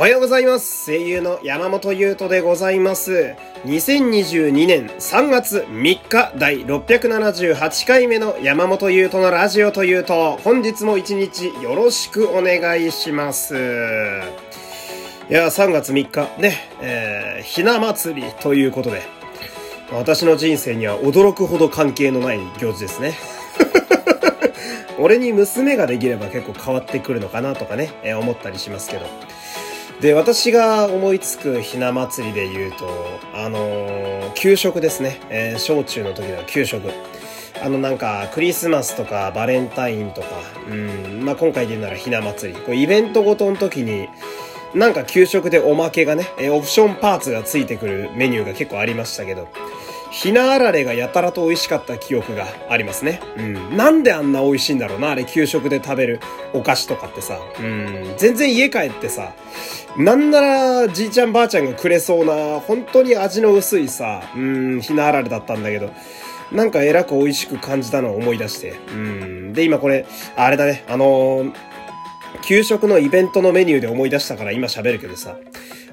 おはようございます。声優の山本優斗でございます。2022年3月3日第678回目の山本優斗のラジオというと、本日も一日よろしくお願いします。いや、3月3日ね、えー、ひな祭りということで、私の人生には驚くほど関係のない行事ですね。俺に娘ができれば結構変わってくるのかなとかね、えー、思ったりしますけど。で、私が思いつくひな祭りで言うと、あのー、給食ですね。えー、小中の時の給食。あのなんかクリスマスとかバレンタインとか、うん、まあ今回で言うならひな祭り。こうイベントごとの時に、なんか給食でおまけがね、えオプションパーツがついてくるメニューが結構ありましたけど、ひなあられがやたらと美味しかった記憶がありますね。うん。なんであんな美味しいんだろうな、あれ給食で食べるお菓子とかってさ。うん。全然家帰ってさ、なんならじいちゃんばあちゃんがくれそうな、本当に味の薄いさ、うん、ひなあられだったんだけど、なんかえらく美味しく感じたのを思い出して。うん。で、今これ、あれだね、あのー、給食のイベントのメニューで思い出したから今喋るけどさ、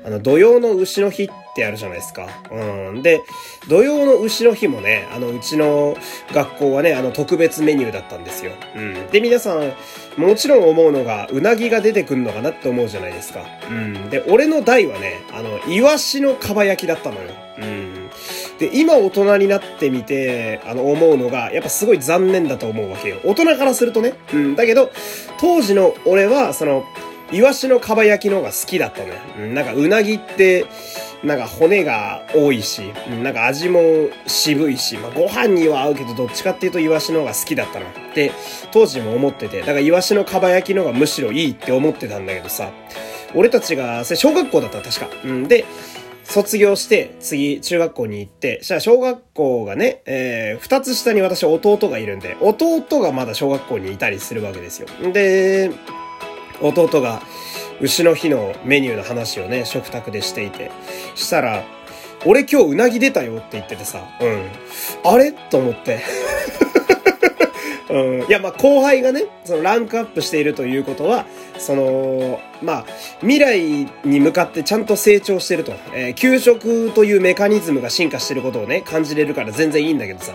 あの、土曜の牛の日ってあるじゃないですか。うん。で、土曜の牛の日もね、あの、うちの学校はね、あの、特別メニューだったんですよ。うん。で、皆さん、もちろん思うのが、うなぎが出てくんのかなって思うじゃないですか。うん。で、俺の代はね、あの、イワシのかば焼きだったのよ。うん。で、今大人になってみて、あの、思うのが、やっぱすごい残念だと思うわけよ。大人からするとね。うん。だけど、当時の俺は、その、イワシのかば焼きの方が好きだったのよ。うん、なんかうなぎって、なんか骨が多いし、なんか味も渋いし、まあ、ご飯には合うけどどっちかっていうとイワシの方が好きだったなって当時も思ってて、だからイワシのかば焼きの方がむしろいいって思ってたんだけどさ、俺たちが、それ小学校だった確か。うん、で、卒業して、次、中学校に行って、したら小学校がね、えー、二つ下に私弟がいるんで、弟がまだ小学校にいたりするわけですよ。で、弟が牛の日のメニューの話をね、食卓でしていて。したら、俺今日うなぎ出たよって言っててさ、うん。あれ？と思って。うん、いや、まあ、後輩がね、そのランクアップしているということは、その、まあ、未来に向かってちゃんと成長してると。えー、給食というメカニズムが進化してることをね、感じれるから全然いいんだけどさ。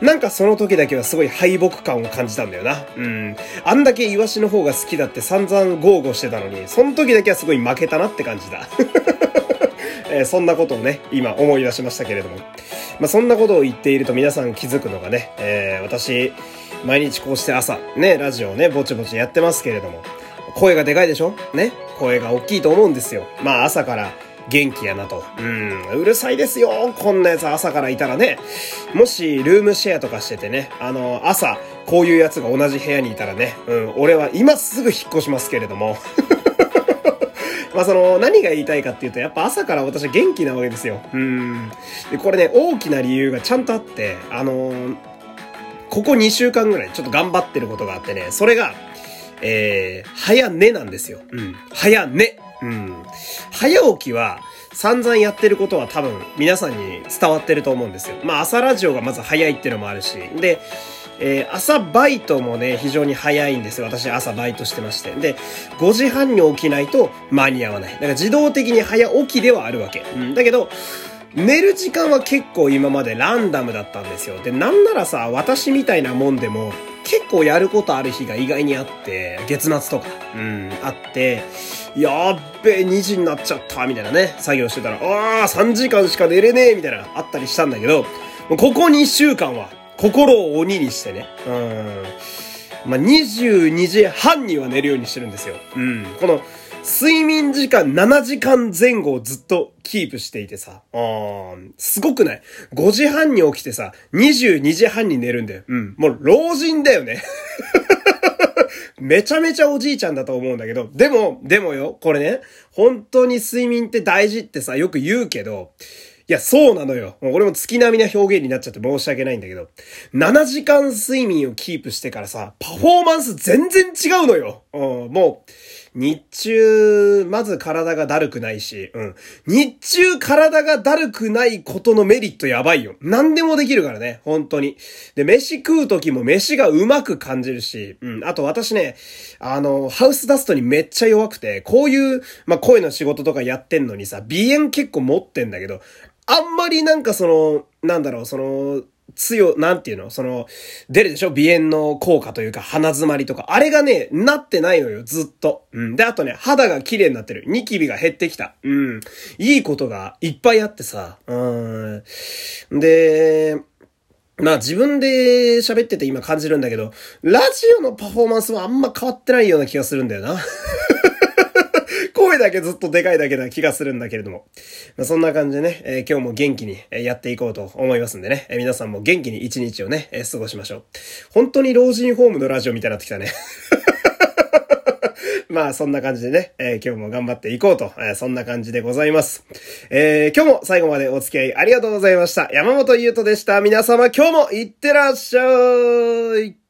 なんかその時だけはすごい敗北感を感じたんだよな。うん。あんだけイワシの方が好きだって散々豪語してたのに、その時だけはすごい負けたなって感じだ。えー、そんなことをね、今思い出しましたけれども。まあ、そんなことを言っていると皆さん気づくのがね、えー、私、毎日こうして朝、ね、ラジオね、ぼちぼちやってますけれども、声がでかいでしょ？ね？声が大きいと思うんですよ。まあ朝から元気やなと。うん、うるさいですよ。こんなやつ朝からいたらね。もしルームシェアとかしててね、あの、朝、こういうやつが同じ部屋にいたらね、うん、俺は今すぐ引っ越しますけれども。まあその、何が言いたいかっていうと、やっぱ朝から私は元気なわけですよ。うん。で、これね、大きな理由がちゃんとあって、あのーここ2週間ぐらいちょっと頑張ってることがあってね、それが、えー、早寝なんですよ。うん。早寝。うん。早起きは、散々やってることは多分皆さんに伝わってると思うんですよ。まあ朝ラジオがまず早いっていうのもあるし。で、えー、朝バイトもね、非常に早いんですよ。私朝バイトしてまして。で、5時半に起きないと間に合わない。だから自動的に早起きではあるわけ。うん。だけど、寝る時間は結構今までランダムだったんですよ。で、なんならさ、私みたいなもんでも、結構やることある日が意外にあって、月末とか、うん、あって、やっべえ、2時になっちゃった、みたいなね、作業してたら、ああ、3時間しか寝れねえ、みたいな、あったりしたんだけど、ここ2週間は、心を鬼にしてね、うん、まあ、22時半には寝るようにしてるんですよ。うん、この、睡眠時間7時間前後をずっとキープしていてさ、あーすごくない ?5 時半に起きてさ、22時半に寝るんだよ。うん。もう老人だよね。めちゃめちゃおじいちゃんだと思うんだけど、でも、でもよ、これね、本当に睡眠って大事ってさ、よく言うけど、いや、そうなのよ。もう俺も月並みな表現になっちゃって申し訳ないんだけど、7時間睡眠をキープしてからさ、パフォーマンス全然違うのよ。うん、もう、日中、まず体がだるくないし、うん。日中体がだるくないことのメリットやばいよ。何でもできるからね、本当に。で、飯食う時も飯がうまく感じるし、うん。あと私ね、あの、ハウスダストにめっちゃ弱くて、こういう、まあ、声の仕事とかやってんのにさ、鼻炎結構持ってんだけど、あんまりなんかその、なんだろう、その、強、なんていうの？その、出るでしょ？鼻炎の効果というか鼻詰まりとか。あれがね、なってないのよ、ずっと。うん。で、あとね、肌が綺麗になってる。ニキビが減ってきた。うん。いいことがいっぱいあってさ。うん。で、まあ自分で喋ってて今感じるんだけど、ラジオのパフォーマンスはあんま変わってないような気がするんだよな。声だけずっとでかいだけな気がするんだけれども。まあ、そんな感じでね、えー、今日も元気にやっていこうと思いますんでね、えー、皆さんも元気に一日をね、えー、過ごしましょう。本当に老人ホームのラジオみたいになってきたね。まあそんな感じでね、えー、今日も頑張っていこうと、えー、そんな感じでございます。えー、今日も最後までお付き合いありがとうございました。山本優斗でした。皆様今日もいってらっしゃい。